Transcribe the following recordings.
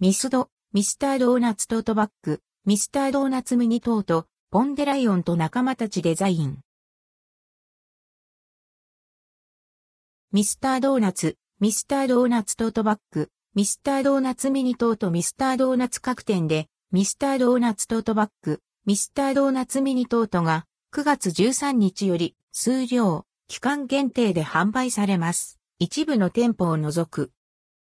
ミスド、ミスタードーナツトートバッグ、ミスタードーナツミニトート、ポンデライオンと仲間たちデザイン。ミスタードーナツ、ミスタードーナツトートバッグ、ミスタードーナツミニトートミスタードーナツ各店で、ミスタードーナツトートバッグ、ミスタードーナツミニトートが9月13日より数量、期間限定で販売されます。一部の店舗を除く。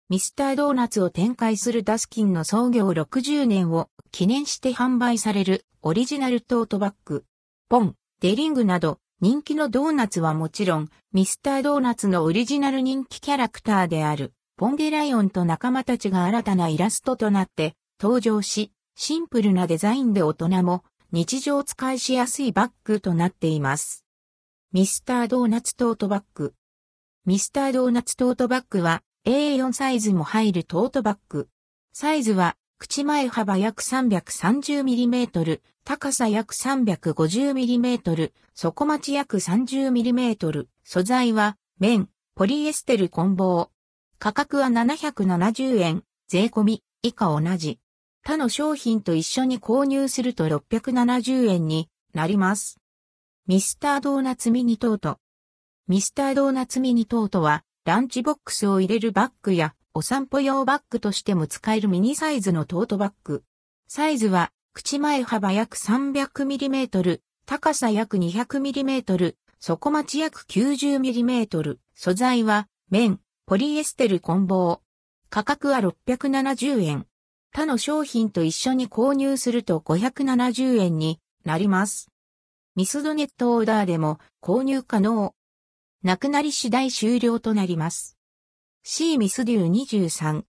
ミスタードーナツを展開するダスキンの創業60年を記念して販売されるオリジナルトートバッグ、ポン、デリングなど人気のドーナツはもちろん、ミスタードーナツのオリジナル人気キャラクターである、ポンデライオンと仲間たちが新たなイラストとなって登場し、シンプルなデザインで大人も日常使いしやすいバッグとなっています。ミスタードーナツトートバッグ。ミスタードーナツトートバッグは A4 サイズも入るトートバッグ。サイズは、口前幅約 330mm、高さ約 350mm、底待ち約 30mm、素材は、綿、ポリエステル混紡。価格は770円、税込み、以下同じ。他の商品と一緒に購入すると670円になります。ミスタードーナツミニトート。ミスタードーナツミニトートは、ランチボックスを入れるバッグや、お散歩用バッグとしても使えるミニサイズのトートバッグ。サイズは、口前幅約 300mm、高さ約 200mm、底待ち約 90mm、素材は、綿、ポリエステル混紡。価格は670円。他の商品と一緒に購入すると570円になります。ミスドネットオーダーでも購入可能。なくなり次第終了となります。C ミスデュー23